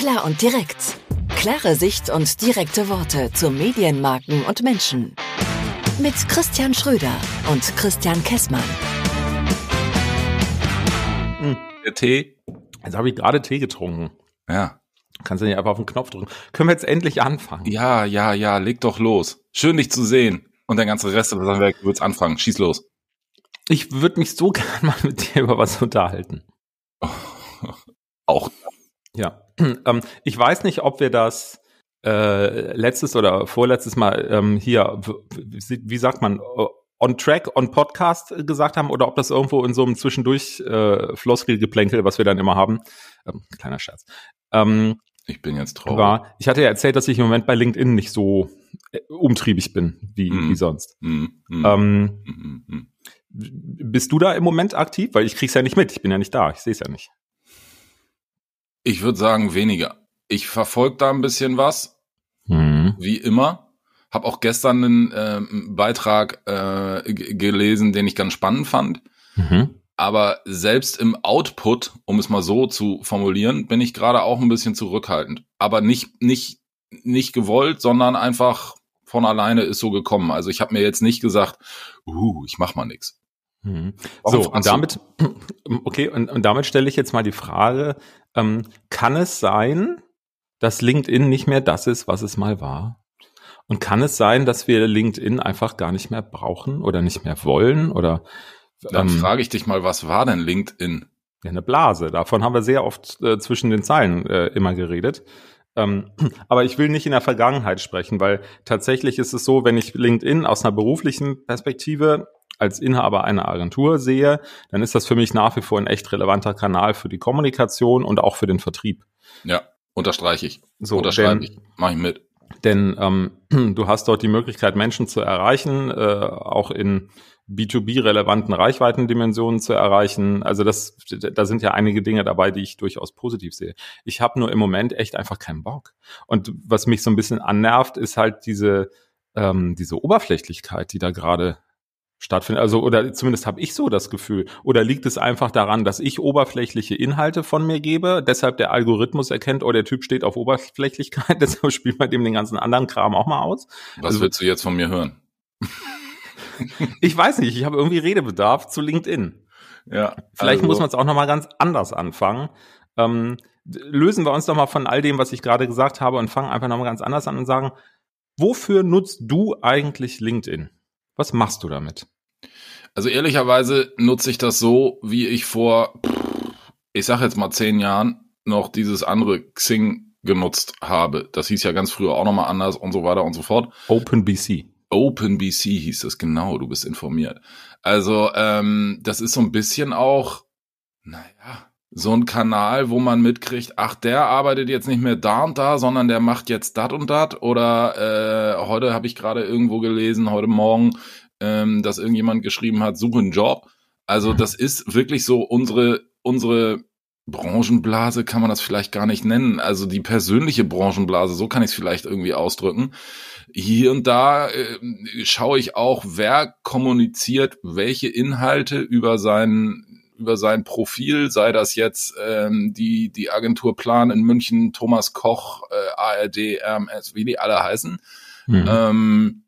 Klar und direkt. Klare Sicht und direkte Worte zu Medienmarken und Menschen. Mit Christian Schröder und Christian Kessmann. Hm, der Tee. Jetzt habe ich gerade Tee getrunken. Ja. Kannst du nicht einfach auf den Knopf drücken. Können wir jetzt endlich anfangen? Ja, ja, ja, leg doch los. Schön, dich zu sehen. Und der ganze Rest des Handwerks wird's anfangen. Schieß los. Ich würde mich so gern mal mit dir über was unterhalten. Auch. Ja. Ähm, ich weiß nicht, ob wir das äh, letztes oder vorletztes Mal ähm, hier, wie, sagt man, on track, on Podcast gesagt haben oder ob das irgendwo in so einem zwischendurch äh, Floskelgeplänkel, was wir dann immer haben, ähm, kleiner Scherz. Ähm, ich bin jetzt traurig. War, ich hatte ja erzählt, dass ich im Moment bei LinkedIn nicht so äh, umtriebig bin wie, mm. wie sonst. Mm, mm, ähm, bist du da im Moment aktiv? Weil ich krieg's ja nicht mit. Ich bin ja nicht da. Ich sehe es ja nicht. Ich würde sagen weniger. Ich verfolge da ein bisschen was, mhm. wie immer. Hab auch gestern einen äh, Beitrag äh, gelesen, den ich ganz spannend fand. Mhm. Aber selbst im Output, um es mal so zu formulieren, bin ich gerade auch ein bisschen zurückhaltend. Aber nicht nicht nicht gewollt, sondern einfach von alleine ist so gekommen. Also ich habe mir jetzt nicht gesagt, uh, ich mach mal nix. Mhm. So, und damit, okay, und, und damit stelle ich jetzt mal die Frage, ähm, kann es sein, dass LinkedIn nicht mehr das ist, was es mal war? Und kann es sein, dass wir LinkedIn einfach gar nicht mehr brauchen oder nicht mehr wollen? Oder dann ähm, frage ich dich mal, was war denn LinkedIn? Ja, eine Blase. Davon haben wir sehr oft äh, zwischen den Zeilen äh, immer geredet. Ähm, aber ich will nicht in der Vergangenheit sprechen, weil tatsächlich ist es so, wenn ich LinkedIn aus einer beruflichen Perspektive als Inhaber einer Agentur sehe, dann ist das für mich nach wie vor ein echt relevanter Kanal für die Kommunikation und auch für den Vertrieb. Ja, unterstreiche ich. So, unterstreiche ich. Mach ich mit. Denn ähm, du hast dort die Möglichkeit, Menschen zu erreichen, äh, auch in B2B-relevanten Reichweitendimensionen zu erreichen. Also das, da sind ja einige Dinge dabei, die ich durchaus positiv sehe. Ich habe nur im Moment echt einfach keinen Bock. Und was mich so ein bisschen annervt, ist halt diese, ähm, diese Oberflächlichkeit, die da gerade stattfindet. Also, oder zumindest habe ich so das Gefühl. Oder liegt es einfach daran, dass ich oberflächliche Inhalte von mir gebe, deshalb der Algorithmus erkennt, oh, der Typ steht auf Oberflächlichkeit, deshalb spielt man dem den ganzen anderen Kram auch mal aus. Was also, willst du jetzt von mir hören? ich weiß nicht, ich habe irgendwie Redebedarf zu LinkedIn. Ja. Vielleicht also. muss man es auch nochmal ganz anders anfangen. Ähm, lösen wir uns doch mal von all dem, was ich gerade gesagt habe und fangen einfach nochmal ganz anders an und sagen, wofür nutzt du eigentlich LinkedIn? Was machst du damit? Also ehrlicherweise nutze ich das so, wie ich vor, ich sag jetzt mal zehn Jahren noch dieses andere Xing genutzt habe. Das hieß ja ganz früher auch nochmal anders und so weiter und so fort. OpenBC. OpenBC hieß es genau, du bist informiert. Also ähm, das ist so ein bisschen auch, naja, so ein Kanal, wo man mitkriegt, ach, der arbeitet jetzt nicht mehr da und da, sondern der macht jetzt dat und dat. Oder äh, heute habe ich gerade irgendwo gelesen, heute Morgen, ähm, dass irgendjemand geschrieben hat, suche einen Job. Also das ist wirklich so unsere, unsere Branchenblase kann man das vielleicht gar nicht nennen. Also die persönliche Branchenblase, so kann ich es vielleicht irgendwie ausdrücken. Hier und da äh, schaue ich auch, wer kommuniziert welche Inhalte über seinen über sein Profil, sei das jetzt ähm, die, die Agentur Plan in München, Thomas Koch, äh, ARD, RMS, wie die alle heißen. Mhm. Ähm,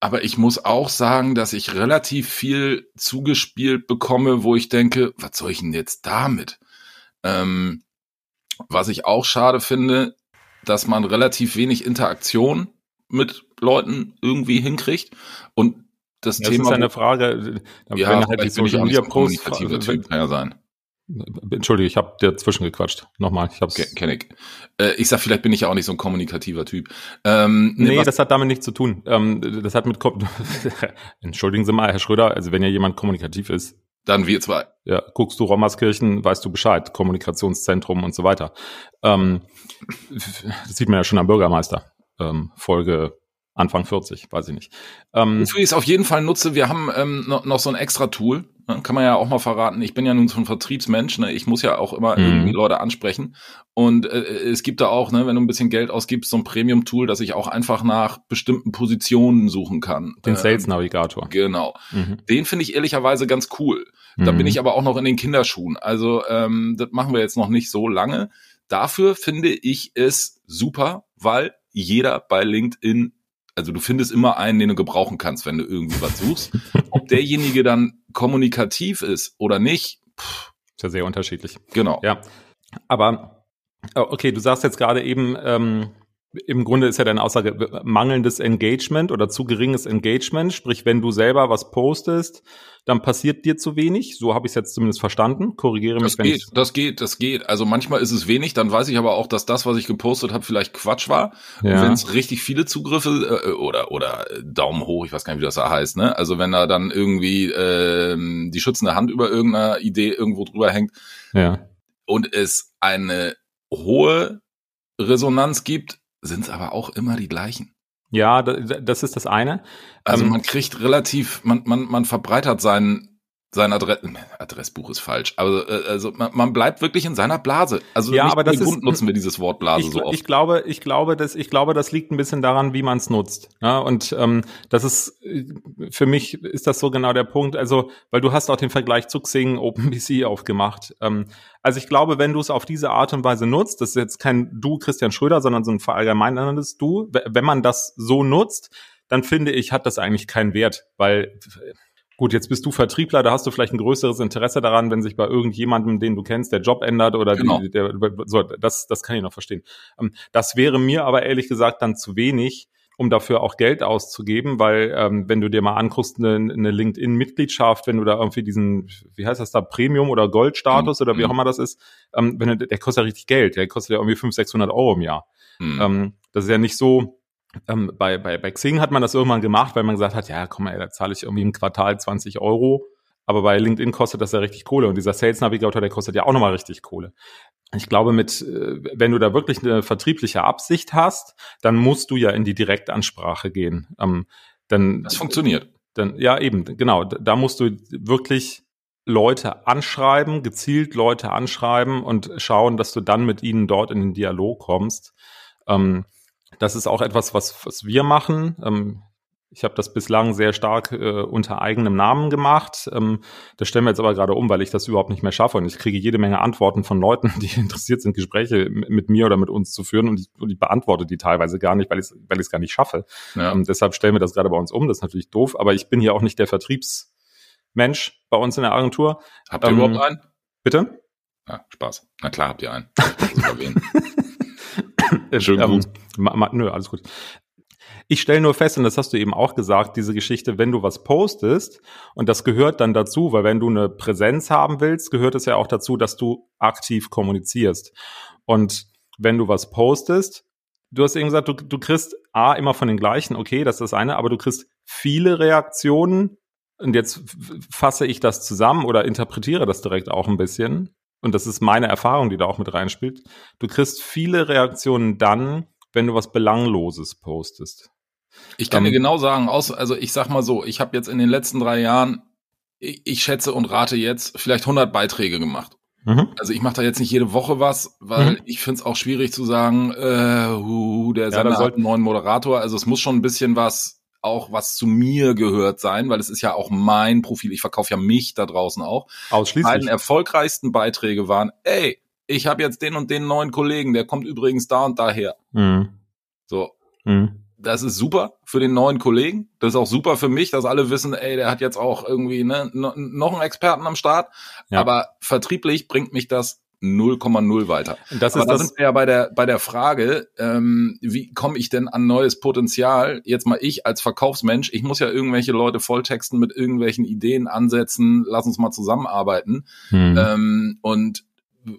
aber ich muss auch sagen, dass ich relativ viel zugespielt bekomme, wo ich denke, was soll ich denn jetzt damit? Ähm, was ich auch schade finde, dass man relativ wenig Interaktion mit Leuten irgendwie hinkriegt. Und das, das Thema. Das ist eine Frage, ja, wenn halt die Social Media so kommunikativer Typ kann ja sein. Entschuldige, ich habe dazwischen gequatscht. Nochmal, ich hab's. Kenn ich. Äh, ich sag, vielleicht bin ich ja auch nicht so ein kommunikativer Typ. Ähm, nee, was, das hat damit nichts zu tun. Ähm, das hat mit Entschuldigen Sie mal, Herr Schröder, also wenn ja jemand kommunikativ ist. Dann wir zwei. Ja, guckst du Rommerskirchen, weißt du Bescheid, Kommunikationszentrum und so weiter. Ähm, das sieht man ja schon am Bürgermeister. Ähm, Folge Anfang 40, weiß ich nicht. Ähm, Wofür ich es auf jeden Fall nutze, wir haben ähm, noch, noch so ein extra Tool, ne? kann man ja auch mal verraten. Ich bin ja nun so ein Vertriebsmensch, ne? ich muss ja auch immer mhm. irgendwie Leute ansprechen. Und äh, es gibt da auch, ne, wenn du ein bisschen Geld ausgibst, so ein Premium-Tool, dass ich auch einfach nach bestimmten Positionen suchen kann. Den äh, Sales Navigator. Genau. Mhm. Den finde ich ehrlicherweise ganz cool. Da mhm. bin ich aber auch noch in den Kinderschuhen. Also ähm, das machen wir jetzt noch nicht so lange. dafür finde ich es super, weil jeder bei LinkedIn, also du findest immer einen, den du gebrauchen kannst, wenn du irgendwie was suchst. Ob derjenige dann kommunikativ ist oder nicht, pff, ist ja sehr unterschiedlich. Genau. Ja. Aber oh, okay, du sagst jetzt gerade eben, ähm, im Grunde ist ja deine Aussage mangelndes Engagement oder zu geringes Engagement. Sprich, wenn du selber was postest, dann passiert dir zu wenig. So habe ich es jetzt zumindest verstanden. Korrigiere mich. Das geht, das geht, das geht. Also manchmal ist es wenig, dann weiß ich aber auch, dass das, was ich gepostet habe, vielleicht Quatsch war. Ja. Wenn es richtig viele Zugriffe äh, oder oder Daumen hoch, ich weiß gar nicht, wie das da heißt, ne? Also wenn da dann irgendwie äh, die schützende Hand über irgendeiner Idee irgendwo drüber hängt ja. und es eine hohe Resonanz gibt, sind es aber auch immer die gleichen. Ja, das ist das eine. Also ähm, man kriegt relativ, man, man, man verbreitert seinen sein Adress Adressbuch ist falsch, äh, also man, man bleibt wirklich in seiner Blase. Also ja, aber das ist, nutzen wir dieses Wort Blase ich, so oft. Ich glaube, ich glaube, dass ich glaube, das liegt ein bisschen daran, wie man es nutzt. Ja, und ähm, das ist für mich ist das so genau der Punkt. Also, weil du hast auch den Vergleich zu Xing OpenBC aufgemacht. Ähm, also ich glaube, wenn du es auf diese Art und Weise nutzt, das ist jetzt kein Du Christian Schröder, sondern so ein verallgemeinertes Du, wenn man das so nutzt, dann finde ich, hat das eigentlich keinen Wert, weil Gut, jetzt bist du Vertriebler, da hast du vielleicht ein größeres Interesse daran, wenn sich bei irgendjemandem, den du kennst, der Job ändert oder genau. die, der, so, das, das kann ich noch verstehen. Ähm, das wäre mir aber ehrlich gesagt dann zu wenig, um dafür auch Geld auszugeben, weil ähm, wenn du dir mal anguckst, eine, eine LinkedIn-Mitgliedschaft, wenn du da irgendwie diesen, wie heißt das da, Premium- oder Gold-Status mhm. oder wie auch mhm. immer das ist, ähm, wenn du, der kostet ja richtig Geld, der kostet ja irgendwie 500, 600 Euro im Jahr. Mhm. Ähm, das ist ja nicht so, ähm, bei, bei, bei Xing hat man das irgendwann gemacht, weil man gesagt hat, ja, komm mal, da zahle ich irgendwie im Quartal 20 Euro. Aber bei LinkedIn kostet das ja richtig Kohle und dieser Sales Navigator, der kostet ja auch nochmal richtig Kohle. Ich glaube, mit, äh, wenn du da wirklich eine vertriebliche Absicht hast, dann musst du ja in die Direktansprache gehen. Ähm, dann, das funktioniert. Dann, ja, eben, genau. Da musst du wirklich Leute anschreiben, gezielt Leute anschreiben und schauen, dass du dann mit ihnen dort in den Dialog kommst. Ähm, das ist auch etwas, was, was wir machen. Ähm, ich habe das bislang sehr stark äh, unter eigenem Namen gemacht. Ähm, das stellen wir jetzt aber gerade um, weil ich das überhaupt nicht mehr schaffe. Und ich kriege jede Menge Antworten von Leuten, die interessiert sind, Gespräche mit mir oder mit uns zu führen. Und ich, und ich beantworte die teilweise gar nicht, weil ich es weil gar nicht schaffe. Ja. Ähm, deshalb stellen wir das gerade bei uns um. Das ist natürlich doof. Aber ich bin hier auch nicht der Vertriebsmensch bei uns in der Agentur. Habt ihr ähm, überhaupt einen? Bitte? Ja, Spaß. Na klar habt ihr einen. Schön ähm, ma, ma, nö, alles gut. Ich stelle nur fest, und das hast du eben auch gesagt, diese Geschichte, wenn du was postest, und das gehört dann dazu, weil wenn du eine Präsenz haben willst, gehört es ja auch dazu, dass du aktiv kommunizierst. Und wenn du was postest, du hast eben gesagt, du, du kriegst A, immer von den gleichen, okay, das ist das eine, aber du kriegst viele Reaktionen, und jetzt fasse ich das zusammen oder interpretiere das direkt auch ein bisschen und das ist meine Erfahrung, die da auch mit reinspielt, du kriegst viele Reaktionen dann, wenn du was Belangloses postest. Ich kann dir genau sagen, aus, also ich sag mal so, ich habe jetzt in den letzten drei Jahren, ich, ich schätze und rate jetzt, vielleicht 100 Beiträge gemacht. Mhm. Also ich mache da jetzt nicht jede Woche was, weil mhm. ich finde es auch schwierig zu sagen, äh, hu, der Sender ja, hat einen neuen Moderator. Also es muss schon ein bisschen was auch was zu mir gehört sein, weil es ist ja auch mein Profil. Ich verkaufe ja mich da draußen auch. Ausschließlich. Meine erfolgreichsten Beiträge waren, ey, ich habe jetzt den und den neuen Kollegen, der kommt übrigens da und daher. Mhm. So. Mhm. Das ist super für den neuen Kollegen. Das ist auch super für mich, dass alle wissen, ey, der hat jetzt auch irgendwie ne, noch einen Experten am Start. Ja. Aber vertrieblich bringt mich das 0,0 weiter. Das ist Aber da sind wir ja bei der, bei der Frage, ähm, wie komme ich denn an neues Potenzial? Jetzt mal ich als Verkaufsmensch, ich muss ja irgendwelche Leute volltexten mit irgendwelchen Ideen, Ansätzen, lass uns mal zusammenarbeiten. Hm. Ähm, und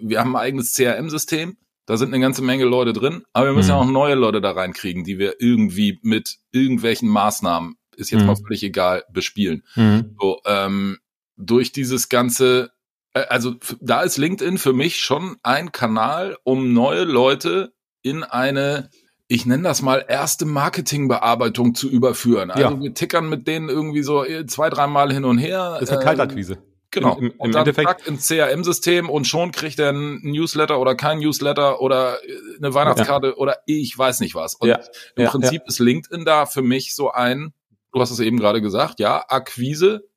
wir haben ein eigenes CRM-System, da sind eine ganze Menge Leute drin, aber wir müssen hm. ja auch neue Leute da reinkriegen, die wir irgendwie mit irgendwelchen Maßnahmen, ist jetzt hm. mal völlig egal, bespielen. Hm. So, ähm, durch dieses ganze äh, also da ist LinkedIn für mich schon ein Kanal, um neue Leute in eine ich nenne das mal erste Marketingbearbeitung zu überführen. Also ja. wir tickern mit denen irgendwie so äh, zwei, dreimal hin und her. Das ist eine Kaltakquise. Genau. Im, im, im und dann Endeffekt ins CRM-System und schon kriegt er ein Newsletter oder kein Newsletter oder äh, eine Weihnachtskarte ja. oder ich weiß nicht was. Und ja. im Prinzip ist LinkedIn da für mich so ein, du hast es eben gerade gesagt, ja, Akquise,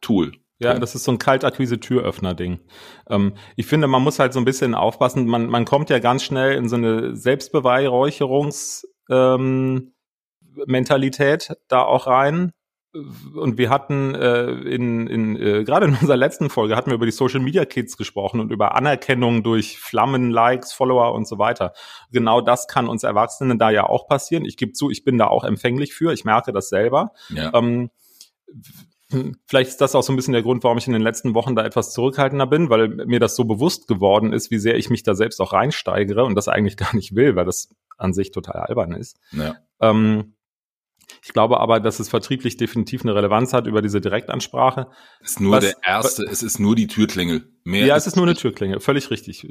Tool. Ja, das ist so ein Kaltakquise-Türöffner-Ding. Ähm, ich finde, man muss halt so ein bisschen aufpassen. Man, man kommt ja ganz schnell in so eine Selbstbeweihräucherungs- ähm, Mentalität da auch rein. Und wir hatten äh, in, in äh, gerade in unserer letzten Folge hatten wir über die Social Media Kids gesprochen und über Anerkennung durch Flammen, Likes, Follower und so weiter. Genau das kann uns Erwachsenen da ja auch passieren. Ich gebe zu, ich bin da auch empfänglich für. Ich merke das selber. Ja. Ähm, Vielleicht ist das auch so ein bisschen der Grund, warum ich in den letzten Wochen da etwas zurückhaltender bin, weil mir das so bewusst geworden ist, wie sehr ich mich da selbst auch reinsteigere und das eigentlich gar nicht will, weil das an sich total albern ist. Ja. Ähm, ich glaube aber, dass es vertrieblich definitiv eine Relevanz hat über diese Direktansprache. Es ist nur was, der erste, es ist nur die Türklingel. Mehr ja, es ist nur eine Türklingel, völlig richtig.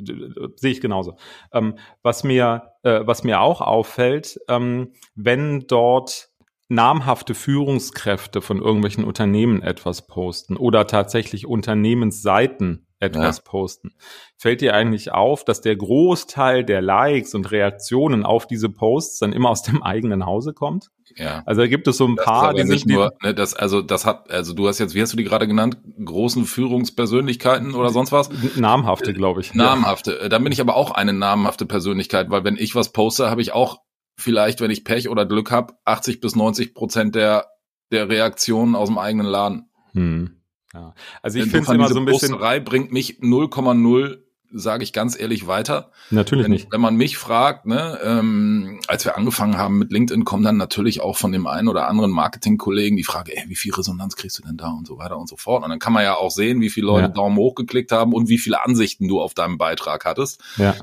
Sehe ich genauso. Ähm, was mir, äh, was mir auch auffällt, ähm, wenn dort namhafte Führungskräfte von irgendwelchen Unternehmen etwas posten oder tatsächlich Unternehmensseiten etwas ja. posten. Fällt dir eigentlich auf, dass der Großteil der Likes und Reaktionen auf diese Posts dann immer aus dem eigenen Hause kommt? Ja. Also da gibt es so ein das paar, die nicht nur, ne, das, also das hat, also du hast jetzt, wie hast du die gerade genannt, großen Führungspersönlichkeiten oder sonst was? Namhafte, glaube ich. Namhafte. Ja. Dann bin ich aber auch eine namhafte Persönlichkeit, weil wenn ich was poste, habe ich auch vielleicht, wenn ich Pech oder Glück habe, 80 bis 90 Prozent der, der Reaktionen aus dem eigenen Laden. Hm. Ja. Also ich finde es immer so ein bisschen. Posterei bringt mich 0,0 sage ich ganz ehrlich weiter. Natürlich wenn, nicht. Wenn man mich fragt, ne, ähm, als wir angefangen haben mit LinkedIn, kommen dann natürlich auch von dem einen oder anderen Marketingkollegen die Frage, ey, wie viel Resonanz kriegst du denn da und so weiter und so fort. Und dann kann man ja auch sehen, wie viele Leute ja. Daumen hoch geklickt haben und wie viele Ansichten du auf deinem Beitrag hattest. Ja.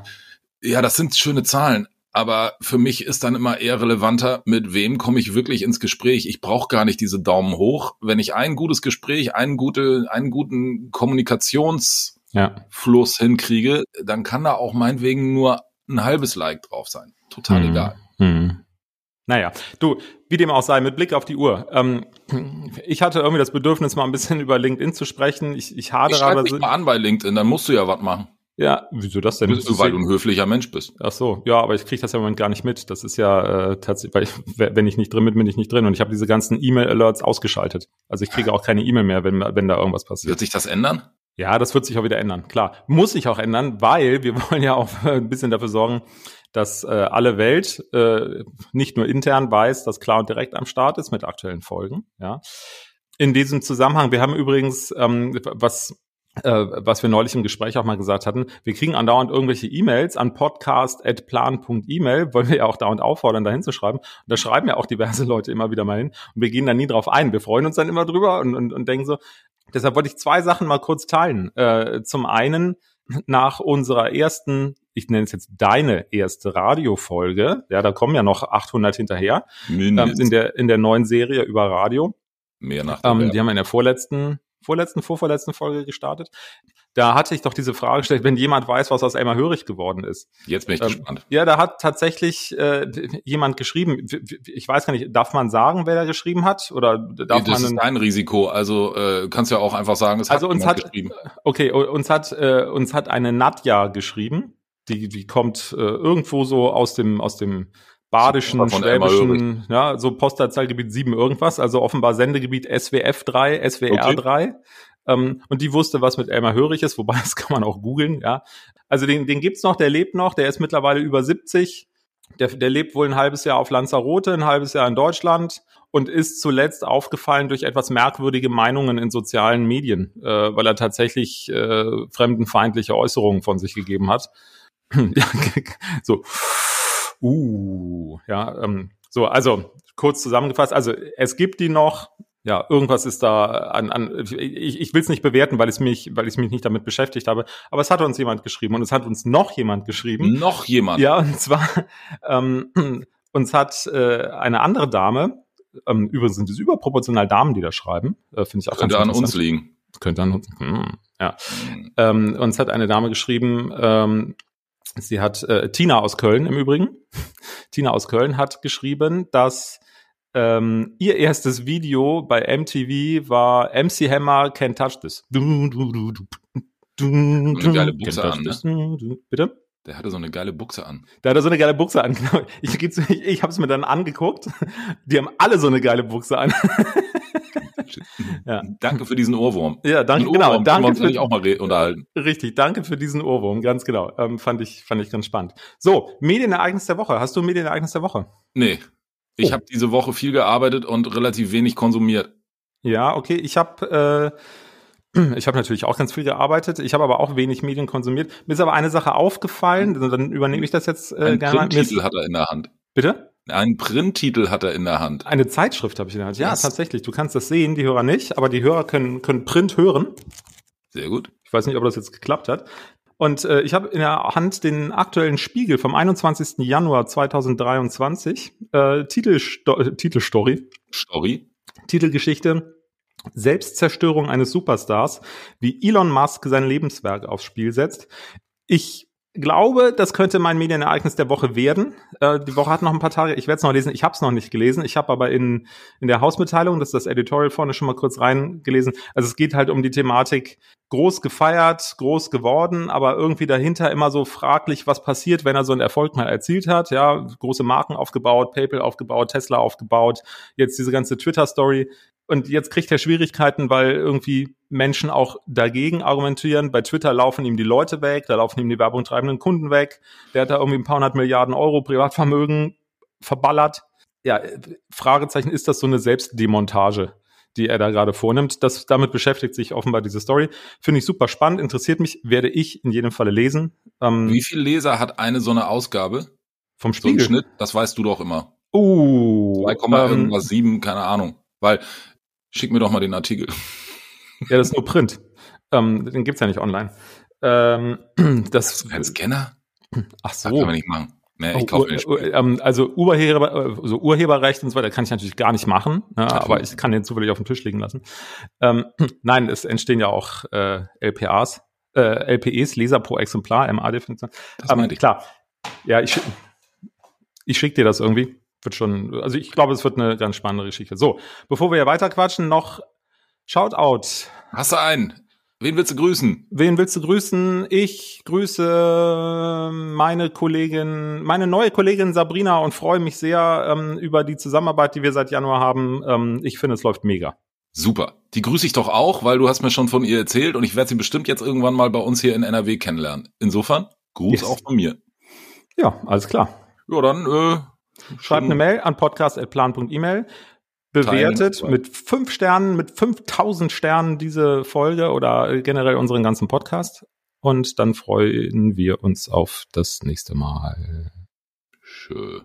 Ja, das sind schöne Zahlen. Aber für mich ist dann immer eher relevanter, mit wem komme ich wirklich ins Gespräch. Ich brauche gar nicht diese Daumen hoch. Wenn ich ein gutes Gespräch, einen, gute, einen guten Kommunikationsfluss ja. hinkriege, dann kann da auch meinetwegen nur ein halbes Like drauf sein. Total mhm. egal. Mhm. Naja, du, wie dem auch sei, mit Blick auf die Uhr. Ähm, ich hatte irgendwie das Bedürfnis, mal ein bisschen über LinkedIn zu sprechen. Ich, ich hadere ich aber. Mich mal an bei LinkedIn, dann musst du ja was machen. Ja, wieso das denn? Bist du, weil du ein höflicher Mensch bist. Ach so, ja, aber ich kriege das ja im Moment gar nicht mit. Das ist ja äh, tatsächlich, weil ich, wenn ich nicht drin bin, bin ich nicht drin. Und ich habe diese ganzen E-Mail-Alerts ausgeschaltet. Also ich kriege auch keine E-Mail mehr, wenn, wenn da irgendwas passiert. Wird sich das ändern? Ja, das wird sich auch wieder ändern. Klar, muss sich auch ändern, weil wir wollen ja auch ein bisschen dafür sorgen, dass äh, alle Welt äh, nicht nur intern weiß, dass klar und direkt am Start ist mit aktuellen Folgen. Ja. In diesem Zusammenhang, wir haben übrigens, ähm, was was wir neulich im Gespräch auch mal gesagt hatten, wir kriegen andauernd irgendwelche E-Mails an podcast.plan.email, wollen wir ja auch dauernd auffordern, da hinzuschreiben. Und da schreiben ja auch diverse Leute immer wieder mal hin. Und wir gehen da nie drauf ein. Wir freuen uns dann immer drüber und, und, und denken so, deshalb wollte ich zwei Sachen mal kurz teilen. Äh, zum einen, nach unserer ersten, ich nenne es jetzt deine erste Radiofolge, ja, da kommen ja noch 800 hinterher, ähm, in der, in der neuen Serie über Radio. Mehr nach ähm, Die haben wir in der vorletzten vorletzten, vorvorletzten Folge gestartet. Da hatte ich doch diese Frage gestellt, wenn jemand weiß, was aus Elmar Hörig geworden ist. Jetzt bin ich ähm, gespannt. Ja, da hat tatsächlich äh, jemand geschrieben. Ich weiß gar nicht, darf man sagen, wer da geschrieben hat? Oder darf das man ist dein Risiko. Also äh, kannst ja auch einfach sagen, es also hat uns hat geschrieben. Okay, uns hat äh, uns hat eine Nadja geschrieben. Die, die kommt äh, irgendwo so aus dem aus dem badischen, schwäbischen, ja, so Postleitzahlgebiet 7 irgendwas, also offenbar Sendegebiet SWF 3, SWR okay. 3. Ähm, und die wusste, was mit Elmar Hörig ist, wobei das kann man auch googeln, ja. Also den, den gibt's noch, der lebt noch, der ist mittlerweile über 70. Der, der lebt wohl ein halbes Jahr auf Lanzarote, ein halbes Jahr in Deutschland und ist zuletzt aufgefallen durch etwas merkwürdige Meinungen in sozialen Medien, äh, weil er tatsächlich äh, fremdenfeindliche Äußerungen von sich gegeben hat. so Uh, ja, ähm, so, also kurz zusammengefasst, also es gibt die noch, ja, irgendwas ist da an, an ich, ich will es nicht bewerten, weil ich mich, weil ich mich nicht damit beschäftigt habe, aber es hat uns jemand geschrieben und es hat uns noch jemand geschrieben. Noch jemand? Ja, und zwar ähm, uns hat äh, eine andere Dame, ähm, übrigens sind es überproportional Damen, die da schreiben, äh, finde ich auch Könnte an uns liegen. Könnte an uns, hm, ja. Hm. Ähm, uns hat eine Dame geschrieben, ähm, Sie hat äh, Tina aus Köln im Übrigen. Tina aus Köln hat geschrieben, dass ähm, ihr erstes Video bei MTV war MC Hammer Can't Touch This. Du, du, du, du, du, eine geile Buchse an, ne? Bitte? Der hatte so eine geile Buchse an. Der hatte so eine geile Buchse an, genau. Ich, ich, ich habe es mir dann angeguckt. Die haben alle so eine geile Buchse an. ja. Danke für diesen Ohrwurm. Ja, danke, genau. Ohrwurm danke für uns auch mal unterhalten. Richtig, danke für diesen Ohrwurm, ganz genau. Ähm, fand ich, fand ich ganz spannend. So, Medienereignis der Woche. Hast du ein Medienereignis der Woche? Nee. Ich oh. habe diese Woche viel gearbeitet und relativ wenig konsumiert. Ja, okay. Ich habe äh, ich habe natürlich auch ganz viel gearbeitet, ich habe aber auch wenig Medien konsumiert. Mir ist aber eine Sache aufgefallen, mhm. dann übernehme ich das jetzt äh, Ein gerne. Printtitel hat er in der Hand. Bitte? Einen Printtitel hat er in der Hand. Eine Zeitschrift habe ich in der Hand. Ja, tatsächlich. Du kannst das sehen, die Hörer nicht, aber die Hörer können, können Print hören. Sehr gut. Ich weiß nicht, ob das jetzt geklappt hat. Und äh, ich habe in der Hand den aktuellen Spiegel vom 21. Januar 2023. Äh, Titelsto Titelstory. Story. Titelgeschichte Selbstzerstörung eines Superstars, wie Elon Musk sein Lebenswerk aufs Spiel setzt. Ich glaube, das könnte mein Medienereignis der Woche werden. Äh, die Woche hat noch ein paar Tage. Ich werde es noch lesen. Ich habe es noch nicht gelesen. Ich habe aber in, in der Hausmitteilung, das ist das Editorial vorne schon mal kurz reingelesen. Also es geht halt um die Thematik groß gefeiert, groß geworden, aber irgendwie dahinter immer so fraglich, was passiert, wenn er so einen Erfolg mal erzielt hat. Ja, große Marken aufgebaut, PayPal aufgebaut, Tesla aufgebaut, jetzt diese ganze Twitter-Story. Und jetzt kriegt er Schwierigkeiten, weil irgendwie Menschen auch dagegen argumentieren. Bei Twitter laufen ihm die Leute weg, da laufen ihm die werbungtreibenden Kunden weg. Der hat da irgendwie ein paar hundert Milliarden Euro Privatvermögen verballert. Ja, Fragezeichen, ist das so eine Selbstdemontage, die er da gerade vornimmt? Das, damit beschäftigt sich offenbar diese Story. Finde ich super spannend, interessiert mich, werde ich in jedem Falle lesen. Ähm, Wie viel Leser hat eine so eine Ausgabe? Vom Spiegel? So Schnitt, das weißt du doch immer. Uh, 2, ähm, irgendwas 7, keine Ahnung. Weil Schick mir doch mal den Artikel. Ja, das ist nur Print. Ähm, den gibt's ja nicht online. Ähm, das, Hast keinen Scanner? Ach so. Das können wir nicht machen. Nee, ich kaufe mir Ur, ähm, Also Urheber, so Urheberrecht und so weiter kann ich natürlich gar nicht machen, ne, aber ich kann den zufällig auf dem Tisch liegen lassen. Ähm, nein, es entstehen ja auch äh, LPAs, äh, LPEs, Leser pro Exemplar, MA-Definition. Das ähm, ich. Klar. Ja, ich, ich schicke dir das irgendwie wird schon, also ich glaube, es wird eine ganz spannende Geschichte. So, bevor wir hier weiter quatschen, noch Shoutout. Hast du einen? Wen willst du grüßen? Wen willst du grüßen? Ich grüße meine Kollegin, meine neue Kollegin Sabrina und freue mich sehr ähm, über die Zusammenarbeit, die wir seit Januar haben. Ähm, ich finde, es läuft mega. Super. Die grüße ich doch auch, weil du hast mir schon von ihr erzählt und ich werde sie bestimmt jetzt irgendwann mal bei uns hier in NRW kennenlernen. Insofern, Gruß yes. auch von mir. Ja, alles klar. Ja, dann äh, Schreibt eine Mail an podcast.plan.email. Bewertet mit fünf Sternen, mit 5000 Sternen diese Folge oder generell unseren ganzen Podcast. Und dann freuen wir uns auf das nächste Mal. Schön.